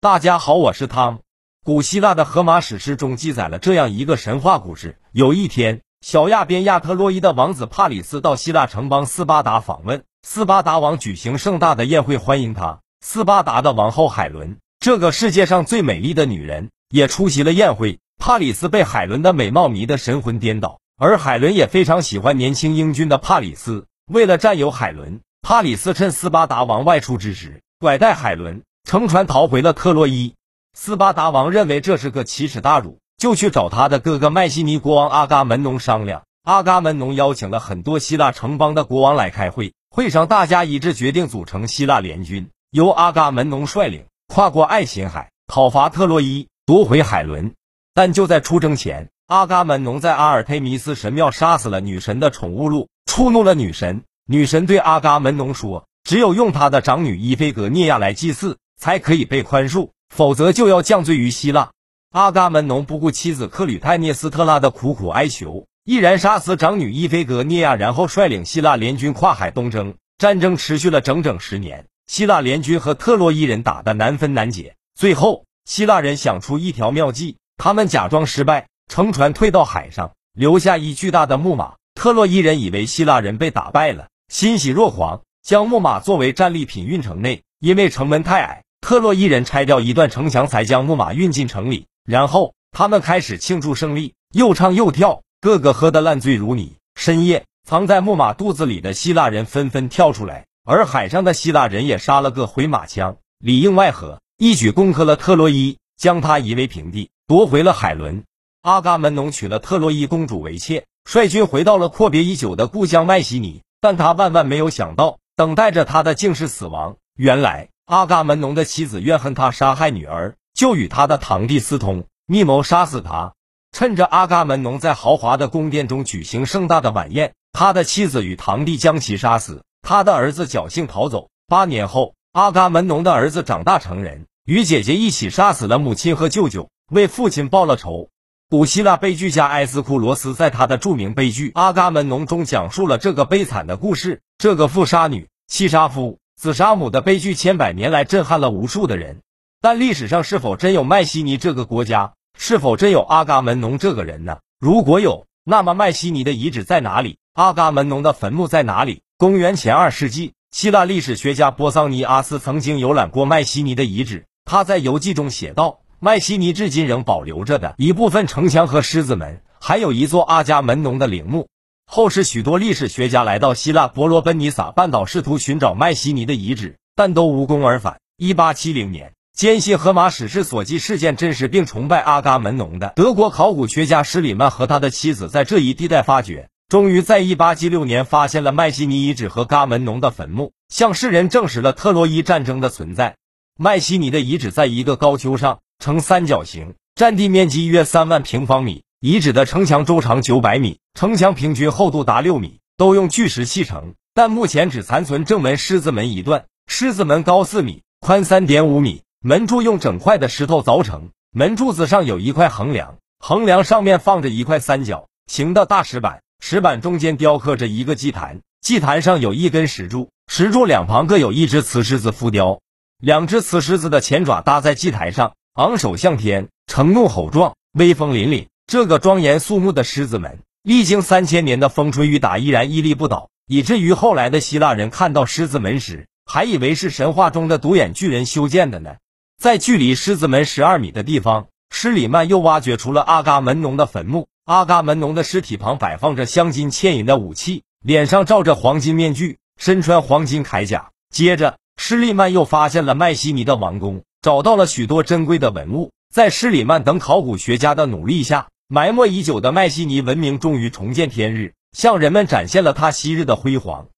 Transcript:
大家好，我是汤。古希腊的荷马史诗中记载了这样一个神话故事：有一天，小亚边亚特洛伊的王子帕里斯到希腊城邦斯巴达访问，斯巴达王举行盛大的宴会欢迎他。斯巴达的王后海伦，这个世界上最美丽的女人，也出席了宴会。帕里斯被海伦的美貌迷得神魂颠倒，而海伦也非常喜欢年轻英俊的帕里斯。为了占有海伦，帕里斯趁斯巴达王外出之时，拐带海伦。乘船逃回了特洛伊，斯巴达王认为这是个奇耻大辱，就去找他的哥哥麦西尼国王阿伽门农商量。阿伽门农邀请了很多希腊城邦的国王来开会，会上大家一致决定组成希腊联军，由阿伽门农率领，跨过爱琴海，讨伐特洛伊，夺回海伦。但就在出征前，阿伽门农在阿尔忒弥斯神庙杀死了女神的宠物鹿，触怒了女神。女神对阿伽门农说：“只有用他的长女伊菲格涅亚来祭祀。”才可以被宽恕，否则就要降罪于希腊。阿伽门农不顾妻子克吕泰涅斯特拉的苦苦哀求，毅然杀死长女伊菲格涅亚，然后率领希腊联军跨海东征。战争持续了整整十年，希腊联军和特洛伊人打得难分难解。最后，希腊人想出一条妙计，他们假装失败，乘船退到海上，留下一巨大的木马。特洛伊人以为希腊人被打败了，欣喜若狂，将木马作为战利品运城内，因为城门太矮。特洛伊人拆掉一段城墙，才将木马运进城里。然后他们开始庆祝胜利，又唱又跳，个个喝得烂醉如泥。深夜，藏在木马肚子里的希腊人纷纷跳出来，而海上的希腊人也杀了个回马枪，里应外合，一举攻克了特洛伊，将他夷为平地，夺回了海伦。阿伽门农娶了特洛伊公主为妾，率军回到了阔别已久的故乡麦西尼。但他万万没有想到，等待着他的竟是死亡。原来。阿伽门农的妻子怨恨他杀害女儿，就与他的堂弟私通，密谋杀死他。趁着阿伽门农在豪华的宫殿中举行盛大的晚宴，他的妻子与堂弟将其杀死，他的儿子侥幸逃走。八年后，阿伽门农的儿子长大成人，与姐姐一起杀死了母亲和舅舅，为父亲报了仇。古希腊悲剧家埃斯库罗斯在他的著名悲剧《阿伽门农》中讲述了这个悲惨的故事。这个父杀女，妻杀夫。自杀母的悲剧千百年来震撼了无数的人，但历史上是否真有麦西尼这个国家？是否真有阿伽门农这个人呢？如果有，那么麦西尼的遗址在哪里？阿伽门农的坟墓在哪里？公元前二世纪，希腊历史学家波桑尼阿斯曾经游览过麦西尼的遗址，他在游记中写道：麦西尼至今仍保留着的一部分城墙和狮子门，还有一座阿伽门农的陵墓。后世许多历史学家来到希腊伯罗奔尼撒半岛，试图寻找麦西尼的遗址，但都无功而返。一八七零年，坚信荷马史诗所记事件真实并崇拜阿伽门农的德国考古学家施里曼和他的妻子在这一地带发掘，终于在一八七六年发现了麦西尼遗址和伽门农的坟墓，向世人证实了特洛伊战争的存在。麦西尼的遗址在一个高丘上，呈三角形，占地面积约三万平方米。遗址的城墙周长九百米，城墙平均厚度达六米，都用巨石砌成。但目前只残存正门狮子门一段，狮子门高四米，宽三点五米，门柱用整块的石头凿成，门柱子上有一块横梁，横梁上面放着一块三角形的大石板，石板中间雕刻着一个祭坛，祭坛上有一根石柱，石柱两旁各有一只雌狮子浮雕，两只雌狮子的前爪搭在祭台上，昂首向天，呈怒吼状，威风凛凛。这个庄严肃穆的狮子门，历经三千年的风吹雨打，依然屹立不倒，以至于后来的希腊人看到狮子门时，还以为是神话中的独眼巨人修建的呢。在距离狮子门十二米的地方，施里曼又挖掘出了阿伽门农的坟墓。阿伽门农的尸体旁摆放着镶金嵌银的武器，脸上罩着黄金面具，身穿黄金铠甲。接着，施里曼又发现了麦西尼的王宫，找到了许多珍贵的文物。在施里曼等考古学家的努力下，埋没已久的麦西尼文明终于重见天日，向人们展现了它昔日的辉煌。